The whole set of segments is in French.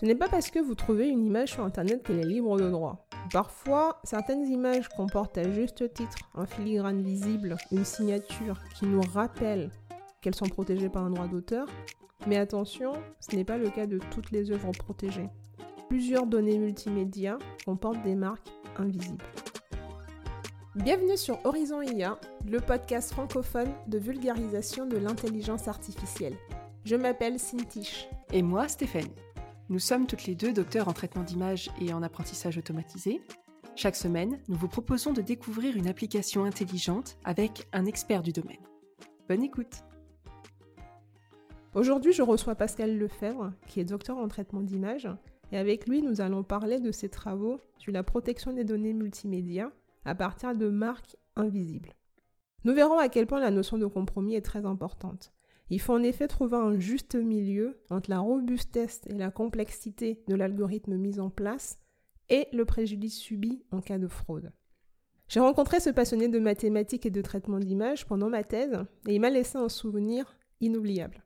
Ce n'est pas parce que vous trouvez une image sur Internet qu'elle est libre de droit. Parfois, certaines images comportent à juste titre un filigrane visible, une signature qui nous rappelle qu'elles sont protégées par un droit d'auteur. Mais attention, ce n'est pas le cas de toutes les œuvres protégées. Plusieurs données multimédia comportent des marques invisibles. Bienvenue sur Horizon IA, le podcast francophone de vulgarisation de l'intelligence artificielle. Je m'appelle Cintiche. Et moi, Stéphanie. Nous sommes toutes les deux docteurs en traitement d'image et en apprentissage automatisé. Chaque semaine, nous vous proposons de découvrir une application intelligente avec un expert du domaine. Bonne écoute Aujourd'hui, je reçois Pascal Lefebvre, qui est docteur en traitement d'image, et avec lui, nous allons parler de ses travaux sur la protection des données multimédia à partir de marques invisibles. Nous verrons à quel point la notion de compromis est très importante. Il faut en effet trouver un juste milieu entre la robustesse et la complexité de l'algorithme mis en place et le préjudice subi en cas de fraude. J'ai rencontré ce passionné de mathématiques et de traitement d'image pendant ma thèse et il m'a laissé un souvenir inoubliable.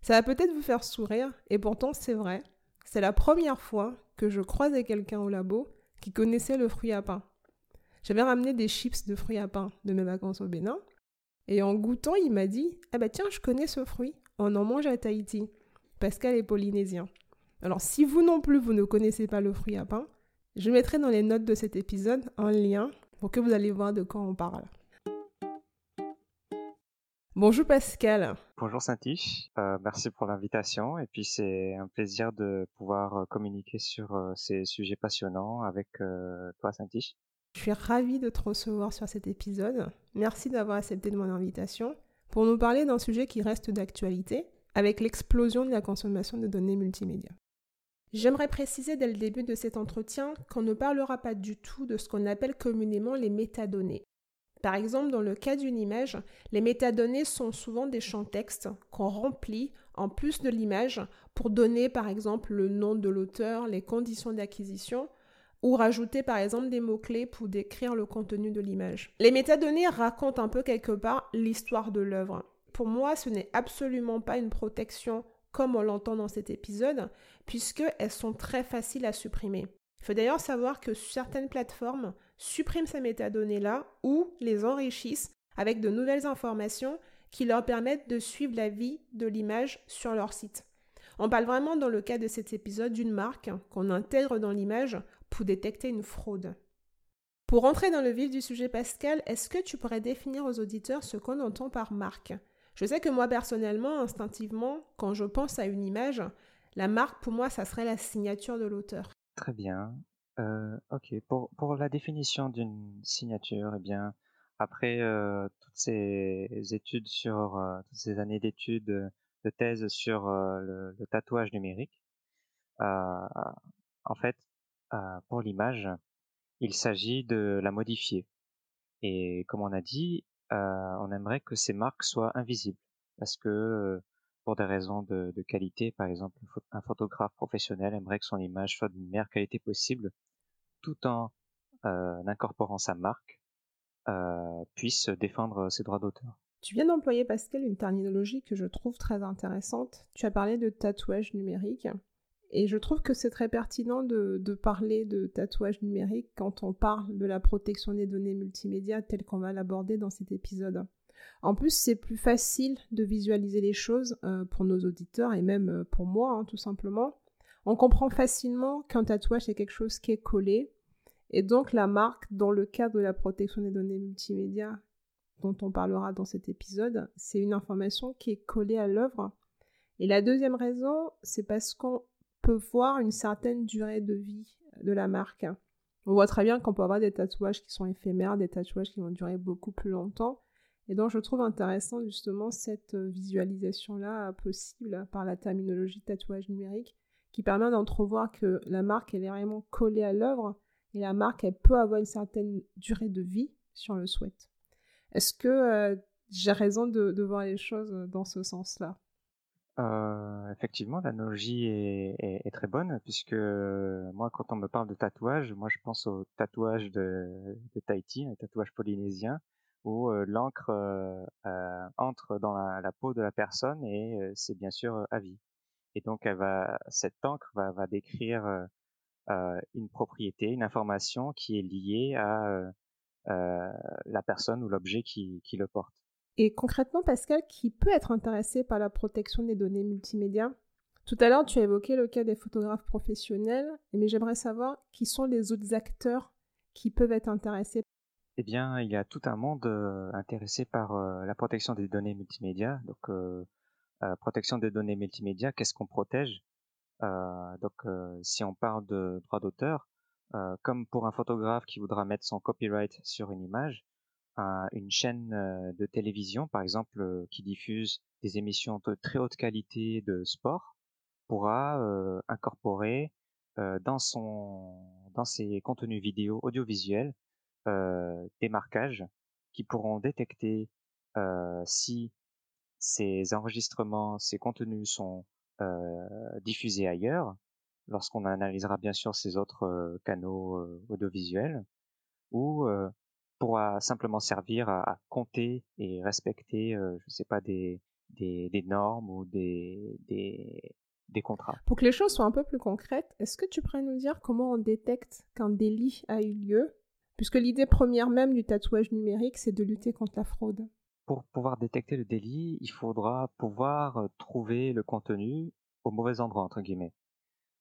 Ça va peut-être vous faire sourire et pourtant c'est vrai, c'est la première fois que je croisais quelqu'un au labo qui connaissait le fruit à pain. J'avais ramené des chips de fruits à pain de mes vacances au Bénin et en goûtant, il m'a dit Ah bah tiens, je connais ce fruit, on en mange à Tahiti. Pascal est polynésien. Alors si vous non plus, vous ne connaissez pas le fruit à pain, je mettrai dans les notes de cet épisode un lien pour que vous allez voir de quoi on parle. Bonjour Pascal. Bonjour Saint-Tiche, euh, merci pour l'invitation et puis c'est un plaisir de pouvoir euh, communiquer sur euh, ces sujets passionnants avec toi Saint-Tiche. Je suis ravie de te recevoir sur cet épisode. Merci d'avoir accepté de mon invitation pour nous parler d'un sujet qui reste d'actualité avec l'explosion de la consommation de données multimédia. J'aimerais préciser dès le début de cet entretien qu'on ne parlera pas du tout de ce qu'on appelle communément les métadonnées. Par exemple, dans le cas d'une image, les métadonnées sont souvent des champs textes qu'on remplit en plus de l'image pour donner par exemple le nom de l'auteur, les conditions d'acquisition ou rajouter par exemple des mots-clés pour décrire le contenu de l'image. Les métadonnées racontent un peu quelque part l'histoire de l'œuvre. Pour moi, ce n'est absolument pas une protection comme on l'entend dans cet épisode, puisqu'elles sont très faciles à supprimer. Il faut d'ailleurs savoir que certaines plateformes suppriment ces métadonnées-là ou les enrichissent avec de nouvelles informations qui leur permettent de suivre la vie de l'image sur leur site. On parle vraiment dans le cas de cet épisode d'une marque qu'on intègre dans l'image pour détecter une fraude. Pour entrer dans le vif du sujet, Pascal, est-ce que tu pourrais définir aux auditeurs ce qu'on entend par marque? Je sais que moi, personnellement, instinctivement, quand je pense à une image, la marque, pour moi, ça serait la signature de l'auteur. Très bien. Euh, ok, pour, la définition d'une signature, eh bien, après euh, toutes ces études sur, euh, toutes ces années d'études, de thèse sur le, tatouage numérique, en fait, pour l'image, il s'agit de la modifier. Et comme on a dit, on aimerait que ces marques soient invisibles parce que pour des raisons de, qualité, par exemple, un photographe professionnel aimerait que son image soit de meilleure qualité possible, tout en incorporant sa marque, puisse défendre ses droits d'auteur. Tu viens d'employer, Pascal, une terminologie que je trouve très intéressante. Tu as parlé de tatouage numérique. Et je trouve que c'est très pertinent de, parler de tatouage numérique quand on parle de la protection des données multimédia tel qu'on va l'aborder dans cet épisode. En plus, c'est plus facile de visualiser les choses euh, pour nos auditeurs et même euh, pour moi, hein, tout simplement. On comprend facilement qu'un tatouage c'est quelque chose qui est collé. Et donc la marque, dans le cadre de la protection des données multimédia dont on parlera dans cet épisode, c'est une information qui est collée à l'œuvre. Et la deuxième raison, c'est parce qu'on peut voir une certaine durée de vie de la marque. On voit très bien qu'on peut avoir des tatouages qui sont éphémères, des tatouages qui vont durer beaucoup plus longtemps. Et donc je trouve intéressant justement cette visualisation-là possible par la terminologie tatouage numérique qui permet d'entrevoir que la marque est vraiment collée à l'œuvre et la marque elle peut avoir une certaine durée de vie si on le souhaite. Est-ce que j'ai raison de voir les choses dans ce sens-là? Effectivement, l'analogie est, très bonne puisque moi, quand on me parle de tatouage, moi je pense au tatouage de, Tahiti, un tatouage polynésien, où l'encre euh, entre dans la, peau de la personne et c'est bien sûr à vie. Et donc, elle cette encre va, va décrire euh, une propriété, une information qui est liée à la personne ou l'objet qui, qui le porte. Et concrètement, Pascal, qui peut être intéressé par la protection des données multimédia Tout à l'heure, tu as évoqué le cas des photographes professionnels, mais j'aimerais savoir qui sont les autres acteurs qui peuvent être intéressés. Eh bien, il y a tout un monde euh, intéressé par euh, la protection des données multimédia. Donc, euh, protection des données multimédia, qu'est-ce qu'on protège? Donc, si on parle de droit d'auteur, comme pour un photographe qui voudra mettre son copyright sur une image, une chaîne de télévision, par exemple, qui diffuse des émissions de très haute qualité de sport, pourra incorporer dans son dans ses contenus vidéo audiovisuels des marquages qui pourront détecter si ces enregistrements, ces contenus sont diffusés ailleurs, lorsqu'on analysera bien sûr ces autres canaux audiovisuels, ou pourra simplement servir à, compter et respecter, euh, je sais pas, des, des, des normes ou des, des, des, contrats. Pour que les choses soient un peu plus concrètes, est-ce que tu pourrais nous dire comment on détecte qu'un délit a eu lieu? Puisque l'idée première même du tatouage numérique, c'est de lutter contre la fraude. Pour pouvoir détecter le délit, il faudra pouvoir euh, trouver le contenu au mauvais endroit, entre guillemets.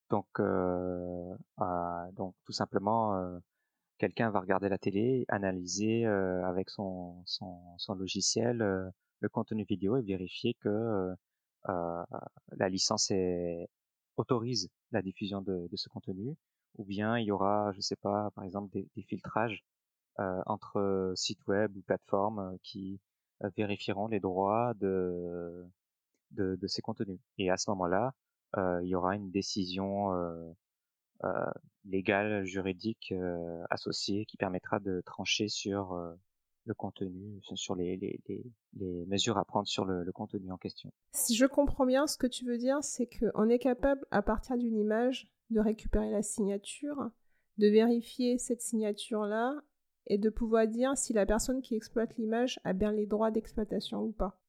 Donc, euh, euh, donc tout simplement, euh, quelqu'un va regarder la télé, analyser avec son, son, son logiciel le contenu vidéo et vérifier que euh, la licence est, autorise la diffusion de, de, ce contenu, ou bien il y aura, je sais pas, par exemple des, des filtrages entre sites web ou plateformes qui vérifieront les droits de, de, de, ces contenus. Et à ce moment-là, il y aura une décision euh, légale, juridique euh, associée qui permettra de trancher sur euh, le contenu, sur les, mesures à prendre sur le, le, contenu en question. Si je comprends bien, ce que tu veux dire, c'est qu'on est capable, à partir d'une image, de récupérer la signature, de vérifier cette signature-là et de pouvoir dire si la personne qui exploite l'image a bien les droits d'exploitation ou pas.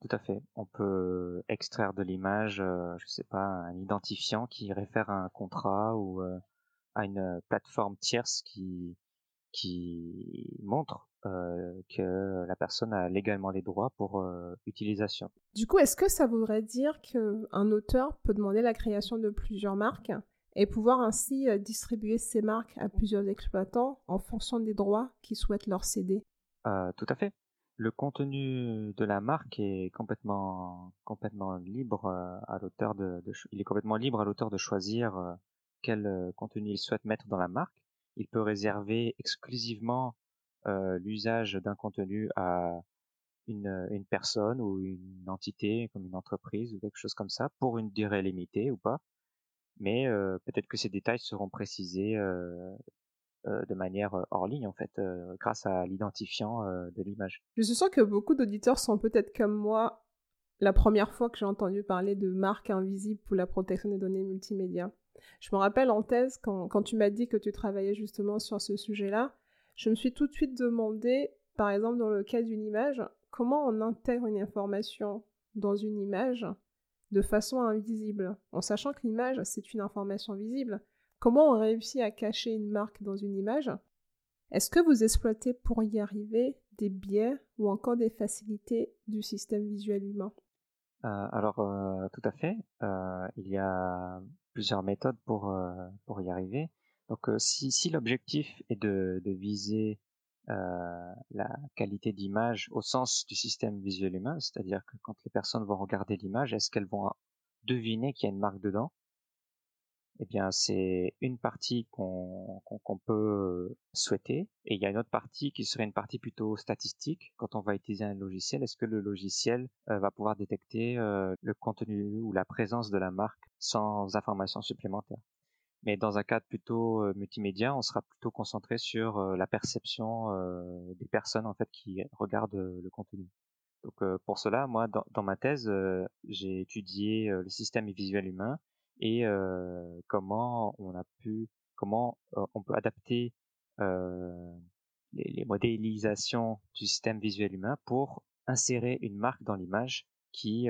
Tout à fait. On peut extraire de l'image, euh, je sais pas, un identifiant qui réfère à un contrat ou euh, à une plateforme tierce qui qui montre euh, que la personne a légalement les droits pour euh, utilisation. Du coup, est-ce que ça voudrait dire qu'un auteur peut demander la création de plusieurs marques et pouvoir ainsi distribuer ces marques à plusieurs exploitants en fonction des droits qu'ils souhaitent leur céder? Tout à fait le contenu de la marque est complètement complètement libre euh, à l'auteur de, il est complètement libre à l'auteur de choisir euh, quel euh, contenu il souhaite mettre dans la marque. Il peut réserver exclusivement l'usage d'un contenu à une, personne ou une entité comme une entreprise ou quelque chose comme ça pour une durée limitée ou pas. Mais peut-être que ces détails seront précisés de manière euh, hors ligne en fait, euh, grâce à l'identifiant de l'image. Je suis sûre que beaucoup d'auditeurs sont peut-être comme moi la première fois que j'ai entendu parler de marque invisible pour la protection des données multimédia. Je me rappelle en thèse, quand, quand tu m'as dit que tu travaillais justement sur ce sujet-là, je me suis tout de suite demandé, par exemple dans le cas d'une image, comment on intègre une information dans une image de façon invisible, en sachant que l'image, c'est une information visible. Comment on réussit à cacher une marque dans une image? Est-ce que vous exploitez pour y arriver des biais ou encore des facilités du système visuel humain? Euh, Alors, euh, tout à fait. Euh, il y a plusieurs méthodes pour, y arriver. Donc, si, si l'objectif est de, viser la qualité d'image au sens du système visuel humain, c'est-à-dire que quand les personnes vont regarder l'image, est-ce qu'elles vont deviner qu'il y a une marque dedans? Eh bien c'est une partie qu'on peut souhaiter et il y a une autre partie qui serait une partie plutôt statistique. Quand on va utiliser un logiciel est-ce que le logiciel euh, va pouvoir détecter euh, le contenu ou la présence de la marque sans information supplémentaire? Mais dans un cadre plutôt euh, multimédia on sera plutôt concentré sur la perception des personnes en fait qui regardent le contenu. Donc pour cela moi dans ma thèse j'ai étudié le système visuel humain et comment on a pu, comment on peut adapter les, modélisations du système visuel humain pour insérer une marque dans l'image qui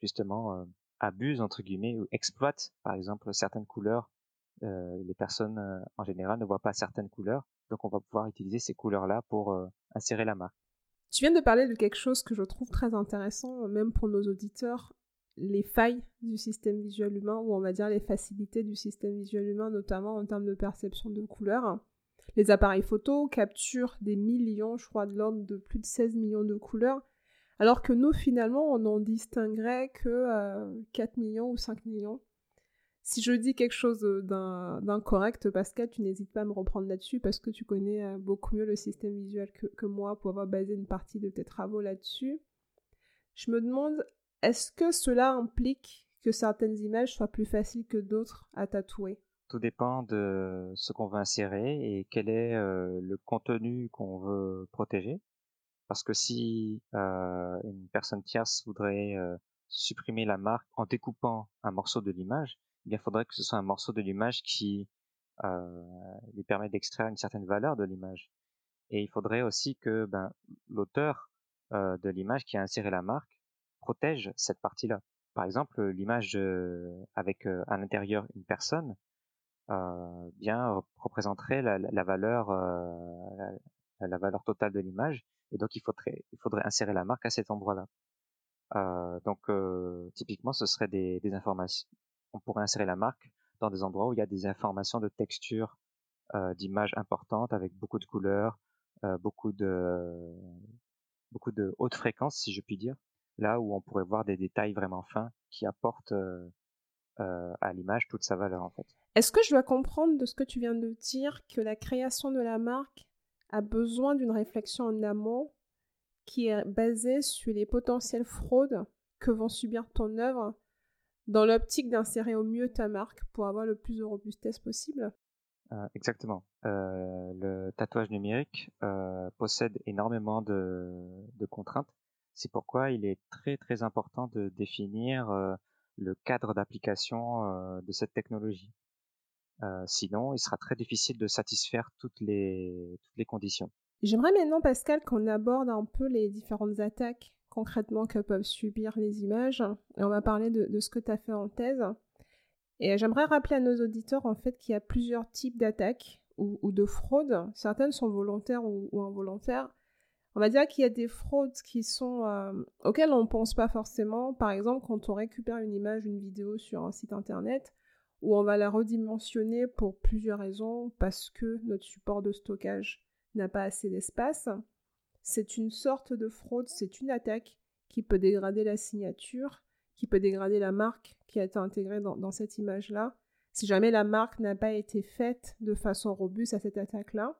justement abusent entre guillemets ou exploitent par exemple certaines couleurs. les personnes en général ne voient pas certaines couleurs, donc on va pouvoir utiliser ces couleurs-là pour insérer la marque. Tu viens de parler de quelque chose que je trouve très intéressant, même pour nos auditeurs, les failles du système visuel humain, ou on va dire les facilités du système visuel humain, notamment en termes de perception de couleurs. Les appareils photo capturent des millions, je crois de l'ordre de plus de 16 millions de couleurs, alors que nous, finalement, on n'en distinguerait que 4 euh, millions ou 5 millions. Si je dis quelque chose d'incorrect, Pascal, tu n'hésites pas à me reprendre là-dessus parce que tu connais euh, beaucoup mieux le système visuel que moi pour avoir basé une partie de tes travaux là-dessus. Je me demande, est-ce que cela implique que certaines images soient plus faciles que d'autres à tatouer? Tout dépend de ce qu'on veut insérer et quel est euh, le contenu qu'on veut protéger. Parce que si euh, une personne tierce voudrait euh, supprimer la marque en découpant un morceau de l'image, eh il faudrait que ce soit un morceau de l'image qui lui permet d'extraire une certaine valeur de l'image. Et il faudrait aussi que ben, l'auteur de l'image qui a inséré la marque protège cette partie-là. Par exemple, l'image avec à l'intérieur une personne, euh, bien représenterait la, la valeur euh, la, valeur totale de l'image et donc il faudrait il faudrait insérer la marque à cet endroit-là. Euh, donc typiquement ce serait des, informations on pourrait insérer la marque dans des endroits où il y a des informations de texture euh, d'images importantes avec beaucoup de couleurs, euh, beaucoup de beaucoup de haute fréquence si je puis dire, là où on pourrait voir des détails vraiment fins qui apportent euh, à l'image toute sa valeur en fait. Est-ce que je dois comprendre de ce que tu viens de dire que la création de la marque a besoin d'une réflexion en amont qui est basée sur les potentielles fraudes que vont subir ton œuvre dans l'optique d'insérer au mieux ta marque pour avoir le plus de robustesse possible? Euh, Exactement. Euh, le tatouage numérique euh, possède énormément de, de contraintes. C'est pourquoi il est très très important de définir le cadre d'application de cette technologie. Euh, sinon, il sera très difficile de satisfaire toutes les, toutes les conditions. J'aimerais maintenant, Pascal, qu'on aborde un peu les différentes attaques concrètement que peuvent subir les images. On va parler de, ce que tu as fait en thèse. Et j'aimerais rappeler à nos auditeurs en fait qu'il y a plusieurs types d'attaques ou, de fraudes. Certaines sont volontaires ou, involontaires. On va dire qu'il y a des fraudes qui sont euh, auxquelles on ne pense pas forcément. Par exemple, quand on récupère une image, une vidéo sur un site internet, où on va la redimensionner pour plusieurs raisons, parce que notre support de stockage n'a pas assez d'espace. C'est une sorte de fraude, c'est une attaque qui peut dégrader la signature, qui peut dégrader la marque qui a été intégrée dans, cette image-là, si jamais la marque n'a pas été faite de façon robuste à cette attaque-là.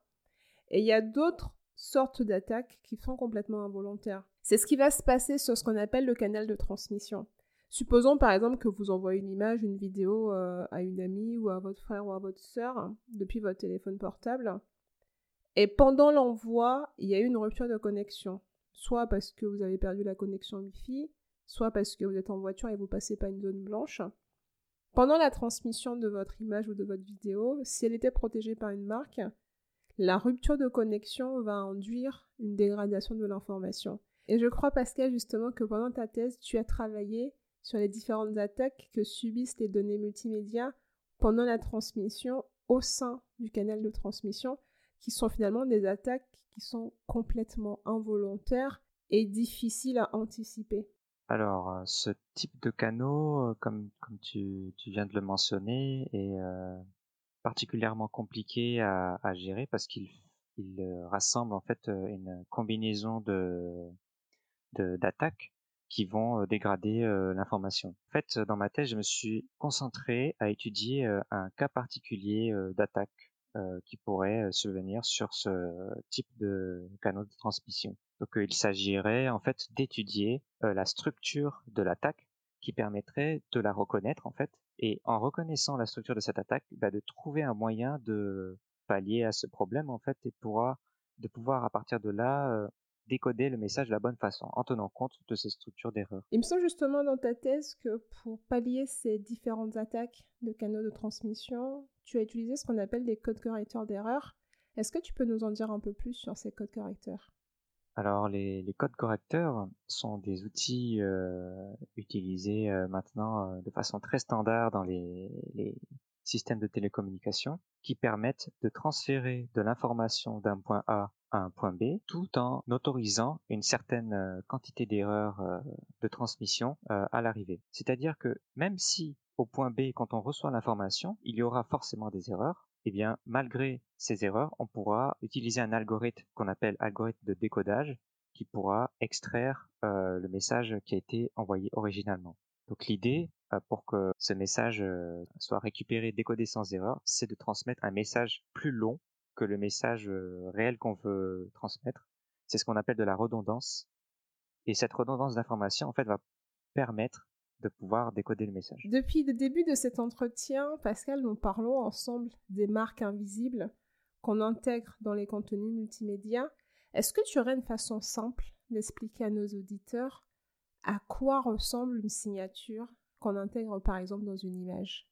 Et il y a d'autres sortes d'attaques qui sont complètement involontaires. C'est ce qui va se passer sur ce qu'on appelle le canal de transmission. Supposons par exemple que vous envoyez une image, une vidéo euh, à une amie ou à votre frère ou à votre sœur depuis votre téléphone portable. Et pendant l'envoi, il y a eu une rupture de connexion. Soit parce que vous avez perdu la connexion Wi-Fi, soit parce que vous êtes en voiture et vous passez pas une zone blanche. Pendant la transmission de votre image ou de votre vidéo, si elle était protégée par une marque, la rupture de connexion va induire une dégradation de l'information. Et je crois, Pascal, justement, que pendant ta thèse, tu as travaillé sur les différentes attaques que subissent les données multimédia pendant la transmission au sein du canal de transmission, qui sont finalement des attaques qui sont complètement involontaires et difficiles à anticiper. Alors, euh, ce type de canaux, euh, comme, tu viens de le mentionner, est euh, particulièrement compliqué à, gérer parce qu'il il rassemble en fait une combinaison de d'attaques qui vont euh, dégrader euh, l'information. En fait, dans ma thèse, je me suis concentré à étudier euh, un cas particulier d'attaque qui pourrait survenir sur ce type de canaux de transmission. Donc il s'agirait en fait d'étudier la structure de l'attaque qui permettrait de la reconnaître en fait et en reconnaissant la structure de cette attaque, bah, de trouver un moyen de pallier à ce problème en fait et pouvoir de pouvoir à partir de là décoder le message de la bonne façon, en tenant compte de ces structures d'erreur. Il me semble justement dans ta thèse que pour pallier ces différentes attaques de canaux de transmission, tu as utilisé ce qu'on appelle des codes correcteurs d'erreur. Est-ce que tu peux nous en dire un peu plus sur ces codes correcteurs? Alors les, codes correcteurs sont des outils utilisés maintenant de façon très standard dans les, les systèmes de télécommunication qui permettent de transférer de l'information d'un point A un point B tout en autorisant une certaine euh, quantité d'erreurs euh, de transmission euh, à l'arrivée. C'est-à-dire que même si au point B, quand on reçoit l'information, il y aura forcément des erreurs, eh bien, malgré ces erreurs, on pourra utiliser un algorithme qu'on appelle algorithme de décodage qui pourra extraire le message qui a été envoyé originalement. Donc l'idée, pour que ce message soit récupéré, décodé sans erreur, c'est de transmettre un message plus long que le message réel qu'on veut transmettre. C'est ce qu'on appelle de la redondance. Et cette redondance d'information, en fait, va permettre de pouvoir décoder le message. Depuis le début de cet entretien, Pascal, nous parlons ensemble des marques invisibles qu'on intègre dans les contenus multimédia. Est-ce que tu aurais une façon simple d'expliquer à nos auditeurs à quoi ressemble une signature qu'on intègre par exemple dans une image?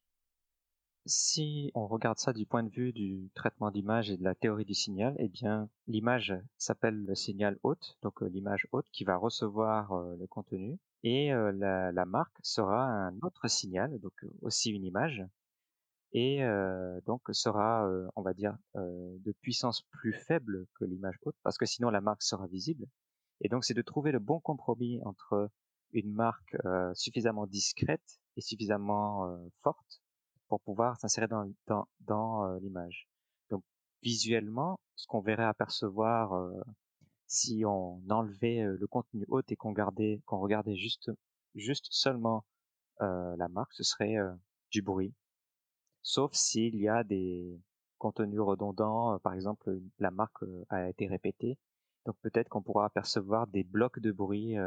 Si on regarde ça du point de vue du traitement d'image et de la théorie du signal, eh bien l'image s'appelle le signal hôte, donc euh, l'image hôte qui va recevoir euh, le contenu, et euh, la, marque sera un autre signal, donc aussi une image, et donc sera, on va dire, de puissance plus faible que l'image haute, parce que sinon la marque sera visible. Et donc c'est de trouver le bon compromis entre une marque suffisamment discrète et suffisamment forte pour pouvoir s'insérer dans, dans, l'image. Donc visuellement, ce qu'on verrait apercevoir si on enlevait le contenu haut et qu'on gardait, qu'on regardait juste, juste seulement la marque, ce serait du bruit. Sauf s'il y a des contenus redondants, par exemple la marque a été répétée donc peut-être qu'on pourra apercevoir des blocs de bruit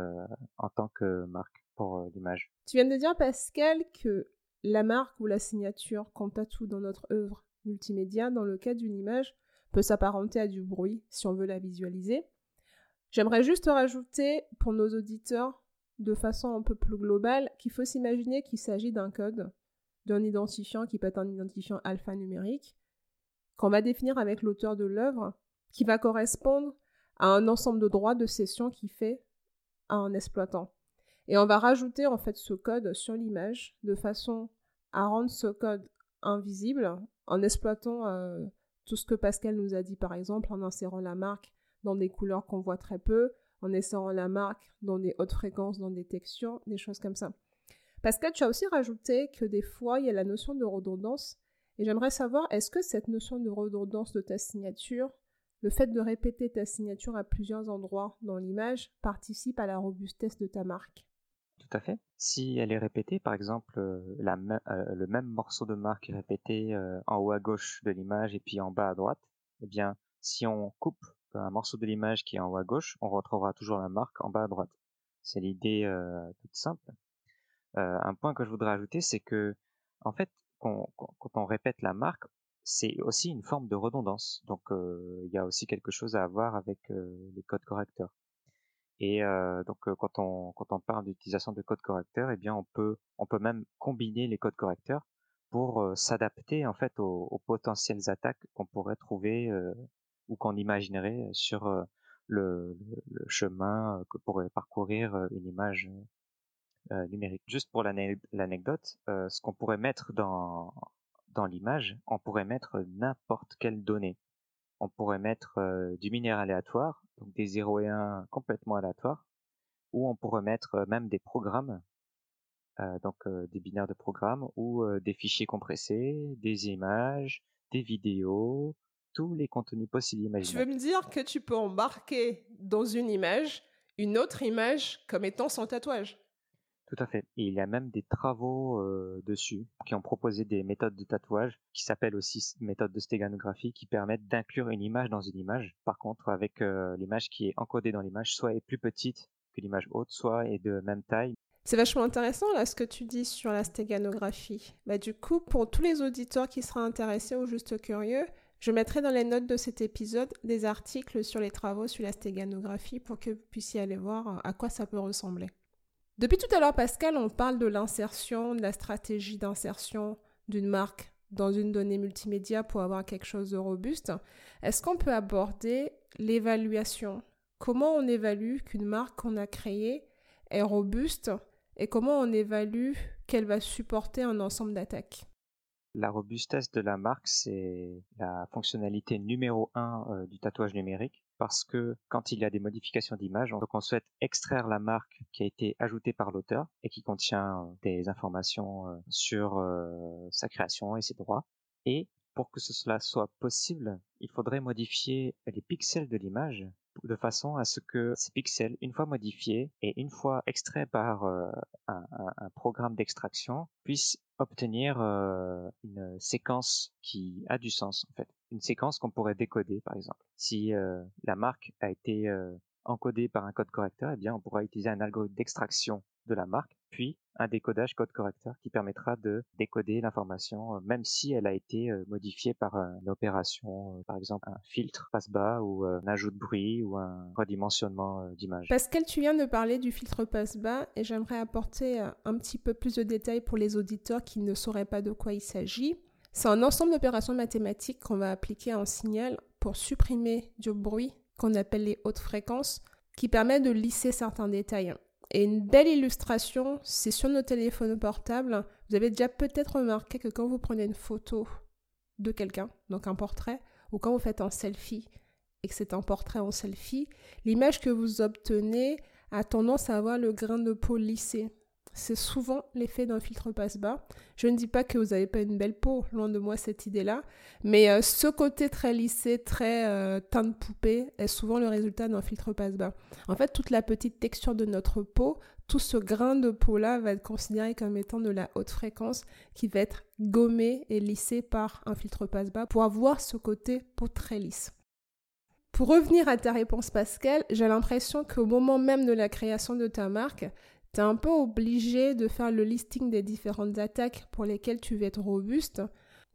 en tant que marque pour l'image. Tu viens de dire, Pascal, que la marque ou la signature à tout dans notre œuvre multimédia, dans le cas d'une image, peut s'apparenter à du bruit si on veut la visualiser. J'aimerais juste rajouter pour nos auditeurs, de façon un peu plus globale, qu'il faut s'imaginer qu'il s'agit d'un code, d'un identifiant qui peut être un identifiant alphanumérique, qu'on va définir avec l'auteur de l'œuvre, qui va correspondre à un ensemble de droits de cession qui fait à un exploitant. Et on va rajouter en fait ce code sur l'image de façon à rendre ce code invisible en exploitant euh, tout ce que Pascal nous a dit par exemple en insérant la marque dans des couleurs qu'on voit très peu, en insérant la marque dans des hautes fréquences, dans des textures, des choses comme ça. Pascal, tu as aussi rajouté que des fois il y a la notion de redondance et j'aimerais savoir est-ce que cette notion de redondance de ta signature le fait de répéter ta signature à plusieurs endroits dans l'image participe à la robustesse de ta marque? Tout à fait. Si elle est répétée, par exemple, le même morceau de marque est répété en haut à gauche de l'image et puis en bas à droite, eh bien, si on coupe un morceau de l'image qui est en haut à gauche, on retrouvera toujours la marque en bas à droite. C'est l'idée toute simple. un point que je voudrais ajouter, c'est que, en fait, quand on répète la marque, c'est aussi une forme de redondance. Donc il y a aussi quelque chose à avoir avec les codes correcteurs. Et donc quand on quand on parle d'utilisation de codes correcteurs, eh bien on peut on peut même combiner les codes correcteurs pour s'adapter en fait aux, potentielles attaques qu'on pourrait trouver ou qu'on imaginerait sur le, le, chemin que pourrait parcourir une image numérique. Juste pour l'anecdote, ce qu'on pourrait mettre dans dans l'image, on pourrait mettre n'importe quelle donnée. On pourrait mettre euh, du binaire aléatoire, donc des 0 et 1 complètement aléatoires, ou on pourrait mettre même des programmes, euh, donc des binaires de programmes, ou des fichiers compressés, des images, des vidéos, tous les contenus possibles imaginables. Tu veux me dire que tu peux embarquer dans une image une autre image comme étant sans tatouage? Tout à fait. Et il y a même des travaux euh, dessus qui ont proposé des méthodes de tatouage qui s'appellent aussi méthodes de stéganographie qui permettent d'inclure une image dans une image. Par contre, avec euh, l'image qui est encodée dans l'image, soit est plus petite que l'image haute, soit est de même taille. C'est vachement intéressant là ce que tu dis sur la stéganographie. Bah, du coup, pour tous les auditeurs qui seraient intéressés ou juste curieux, je mettrai dans les notes de cet épisode des articles sur les travaux sur la stéganographie pour que vous puissiez aller voir à quoi ça peut ressembler. Depuis tout à l'heure, Pascal, on parle de l'insertion, de la stratégie d'insertion d'une marque dans une donnée multimédia pour avoir quelque chose de robuste. Est-ce qu'on peut aborder l'évaluation? Comment on évalue qu'une marque qu'on a créée est robuste et comment on évalue qu'elle va supporter un ensemble d'attaques? La robustesse de la marque, c'est la fonctionnalité numéro un euh, du tatouage numérique parce que quand il y a des modifications d'image, donc on souhaite extraire la marque qui a été ajoutée par l'auteur et qui contient euh, des informations euh, sur sa création et ses droits. Et pour que cela soit possible, il faudrait modifier les pixels de l'image de façon à ce que ces pixels, une fois modifiés et une fois extraits par euh, un, programme d'extraction, puissent obtenir euh, une séquence qui a du sens en fait, une séquence qu'on pourrait décoder par exemple. Si euh, la marque a été encodée par un code correcteur, eh bien on pourra utiliser un algorithme d'extraction de la marque, puis un décodage code correcteur qui permettra de décoder l'information, euh, même si elle a été euh, modifiée par une opération, euh, par exemple un filtre passe-bas ou un ajout de bruit ou un redimensionnement d'image. Pascal, tu viens de parler du filtre passe-bas et j'aimerais apporter un petit peu plus de détails pour les auditeurs qui ne sauraient pas de quoi il s'agit. C'est un ensemble d'opérations mathématiques qu'on va appliquer à un signal pour supprimer du bruit qu'on appelle les hautes fréquences qui permet de lisser certains détails. Et une belle illustration, c'est sur nos téléphones portables. Vous avez déjà peut-être remarqué que quand vous prenez une photo de quelqu'un, donc un portrait, ou quand vous faites un selfie et que c'est un portrait en selfie, l'image que vous obtenez a tendance à avoir le grain de peau lissé. C'est souvent l'effet d'un filtre passe-bas. Je ne dis pas que vous n'avez pas une belle peau, loin de moi cette idée-là, mais euh, ce côté très lissé, très euh, teint de poupée est souvent le résultat d'un filtre passe-bas. En fait, toute la petite texture de notre peau, tout ce grain de peau-là va être considéré comme étant de la haute fréquence qui va être gommé et lissé par un filtre passe-bas pour avoir ce côté peau très lisse. Pour revenir à ta réponse Pascal, j'ai l'impression qu'au moment même de la création de ta marque, tu un peu obligé de faire le listing des différentes attaques pour lesquelles tu veux être robuste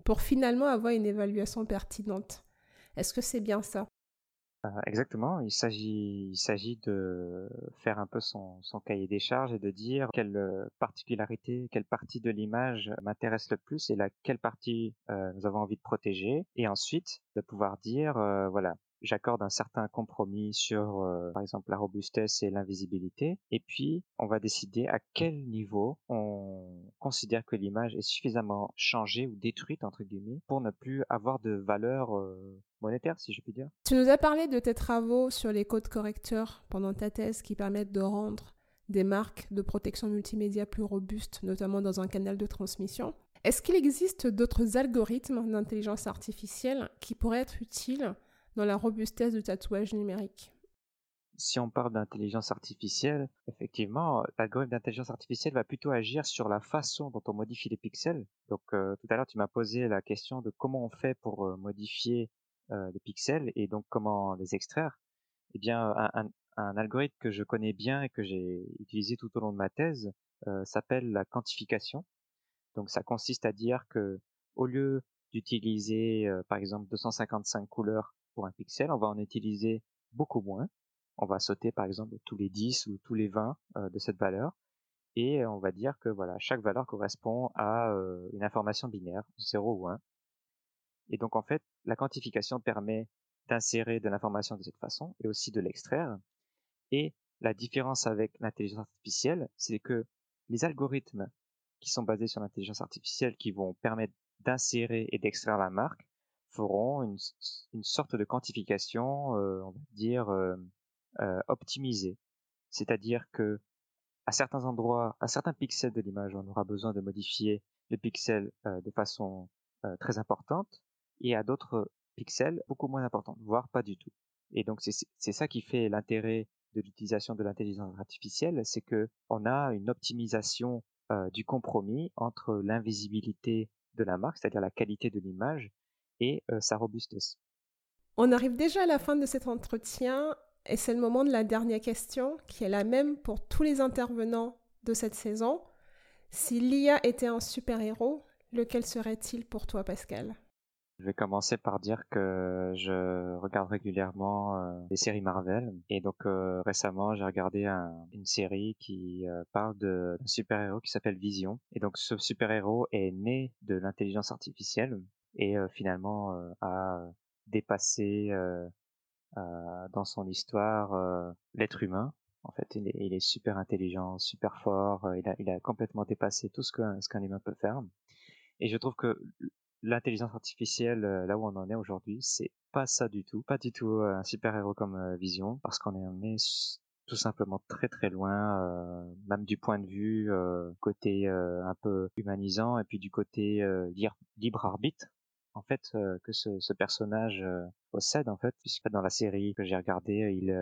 pour finalement avoir une évaluation pertinente. Est-ce que c'est bien ça? Euh, Exactement, il s'agit, de faire un peu son, cahier des charges et de dire quelle euh, particularité, quelle partie de l'image m'intéresse le plus et la, quelle partie euh, nous avons envie de protéger. Et ensuite, de pouvoir dire, voilà, j'accorde un certain compromis sur, euh, par exemple, la robustesse et l'invisibilité. Et puis, on va décider à quel niveau on considère que l'image est suffisamment changée ou détruite, entre guillemets, pour ne plus avoir de valeur euh, monétaire, si je puis dire. Tu nous as parlé de tes travaux sur les codes correcteurs pendant ta thèse qui permettent de rendre des marques de protection multimédia plus robustes, notamment dans un canal de transmission. Est-ce qu'il existe d'autres algorithmes d'intelligence artificielle qui pourraient être utiles la robustesse du tatouage numérique si on parle d'intelligence artificielle, effectivement, l'algorithme d'intelligence artificielle va plutôt agir sur la façon dont on modifie les pixels. Donc euh, tout à l'heure, tu m'as posé la question de comment on fait pour euh, modifier euh, les pixels et donc comment les extraire. Eh bien, un, un, algorithme que je connais bien et que j'ai utilisé tout au long de ma thèse s'appelle la quantification. Donc ça consiste à dire que au lieu d'utiliser par exemple 255 couleurs un pixel, on va en utiliser beaucoup moins. On va sauter par exemple tous les 10 ou tous les 20 euh, de cette valeur. Et on va dire que voilà, chaque valeur correspond à euh, une information binaire, 0 ou 1. Et donc en fait, la quantification permet d'insérer de l'information de cette façon et aussi de l'extraire. Et la différence avec l'intelligence artificielle, c'est que les algorithmes qui sont basés sur l'intelligence artificielle qui vont permettre d'insérer et d'extraire la marque feront une, une sorte de quantification, euh, on va dire, euh, euh, optimisée. C'est-à-dire que à certains endroits, à certains pixels de l'image, on aura besoin de modifier le pixel de façon très importante, et à d'autres pixels beaucoup moins importantes, voire pas du tout. Et donc c'est ça qui fait l'intérêt de l'utilisation de l'intelligence artificielle, c'est que on a une optimisation du compromis entre l'invisibilité de la marque, c'est-à-dire la qualité de l'image, et euh, sa robustesse. On arrive déjà à la fin de cet entretien et c'est le moment de la dernière question qui est la même pour tous les intervenants de cette saison. Si l'IA était un super-héros, lequel serait-il pour toi Pascal? Je vais commencer par dire que je regarde régulièrement euh, les séries Marvel et donc euh, récemment j'ai regardé une série qui parle d'un super-héros qui s'appelle Vision et donc ce super-héros est né de l'intelligence artificielle et finalement à dépasser dans son histoire l'être humain. En fait, il est, il est, super intelligent, super fort. Il a, il a complètement dépassé tout ce qu'un ce qu'un humain peut faire. Et je trouve que l'intelligence artificielle, là où on en est aujourd'hui, c'est pas ça du tout, pas du tout un super héros comme Vision, parce qu'on est, est tout simplement très très loin, euh, même du point de vue euh, côté euh, un peu humanisant et puis du côté libre arbitre en fait que ce, personnage possède en fait puisque dans la série que j'ai regardée il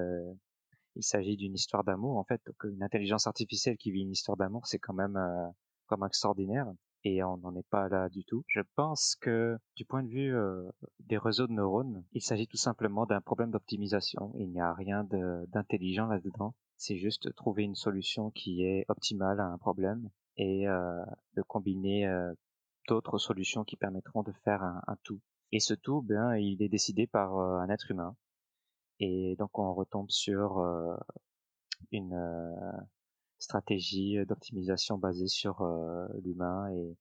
il s'agit d'une histoire d'amour en fait une intelligence artificielle qui vit une histoire d'amour c'est quand même comme extraordinaire et on n'en est pas là du tout. Je pense que du point de vue des réseaux de neurones, il s'agit tout simplement d'un problème d'optimisation. Il n'y a rien d'intelligent là-dedans. C'est juste trouver une solution qui est optimale à un problème et de combiner d'autres solutions qui permettront de faire un, tout. Et ce tout, ben, il est décidé par un être humain. Et donc on retombe sur une stratégie d'optimisation basée sur euh, l'humain et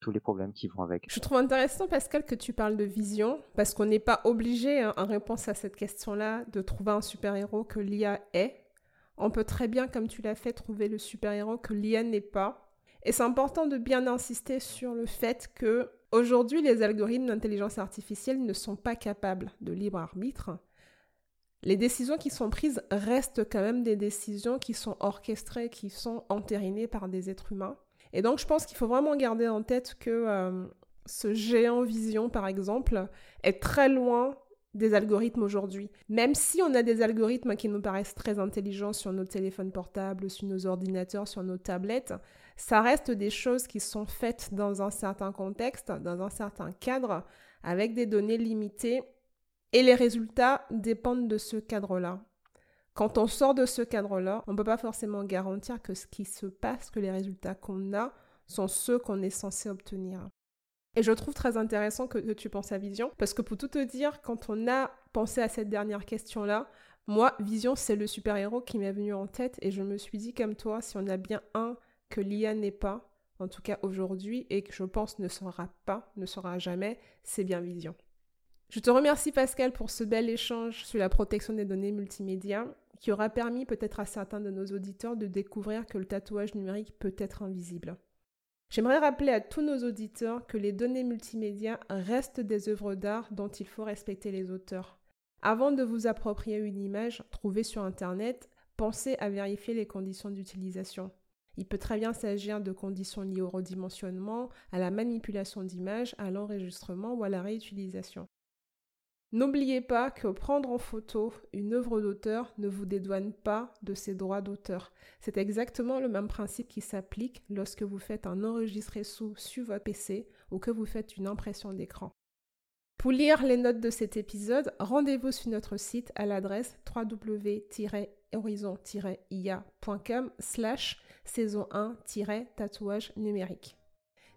tous les problèmes qui vont avec. Je trouve intéressant, Pascal, que tu parles de vision, parce qu'on n'est pas obligé, hein, en réponse à cette question-là, de trouver un super-héros que l'IA est. On peut très bien, comme tu l'as fait, trouver le super-héros que l'IA n'est pas. Et c'est important de bien insister sur le fait que aujourd'hui, les algorithmes d'intelligence artificielle ne sont pas capables de libre arbitre les décisions qui sont prises restent quand même des décisions qui sont orchestrées, qui sont entérinées par des êtres humains. Et donc je pense qu'il faut vraiment garder en tête que euh, ce géant vision, par exemple, est très loin des algorithmes aujourd'hui. Même si on a des algorithmes qui nous paraissent très intelligents sur nos téléphones portables, sur nos ordinateurs, sur nos tablettes, ça reste des choses qui sont faites dans un certain contexte, dans un certain cadre, avec des données limitées et les résultats dépendent de ce cadre-là. Quand on sort de ce cadre-là, on ne peut pas forcément garantir que ce qui se passe, que les résultats qu'on a sont ceux qu'on est censé obtenir. Et je trouve très intéressant que, tu penses à Vision, parce que pour tout te dire, quand on a pensé à cette dernière question-là, moi, Vision, c'est le super-héros qui m'est venu en tête, et je me suis dit, comme toi, si on a bien un que l'IA n'est pas, en tout cas aujourd'hui, et que je pense ne sera pas, ne sera jamais, c'est bien Vision. Je te remercie Pascal pour ce bel échange sur la protection des données multimédia qui aura permis peut-être à certains de nos auditeurs de découvrir que le tatouage numérique peut être invisible. J'aimerais rappeler à tous nos auditeurs que les données multimédia restent des œuvres d'art dont il faut respecter les auteurs. Avant de vous approprier une image trouvée sur Internet, pensez à vérifier les conditions d'utilisation. Il peut très bien s'agir de conditions liées au redimensionnement, à la manipulation d'images, à l'enregistrement ou à la réutilisation. N'oubliez pas que prendre en photo une œuvre d'auteur ne vous dédouane pas de ses droits d'auteur. C'est exactement le même principe qui s'applique lorsque vous faites un enregistré sous sur votre PC ou que vous faites une impression d'écran. Pour lire les notes de cet épisode, rendez-vous sur notre site à l'adresse www.horizon-ia.com slash saison 1-tatouage numérique.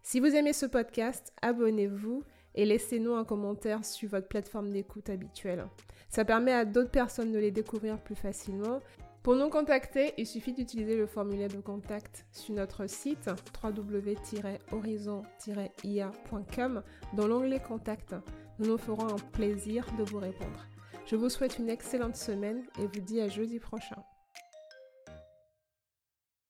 Si vous aimez ce podcast, abonnez-vous et laissez-nous un commentaire sur votre plateforme d'écoute habituelle. Ça permet à d'autres personnes de les découvrir plus facilement. Pour nous contacter, il suffit d'utiliser le formulaire de contact sur notre site www.horizon-ia.com dans l'onglet Contact. Nous nous ferons un plaisir de vous répondre. Je vous souhaite une excellente semaine et vous dis à jeudi prochain.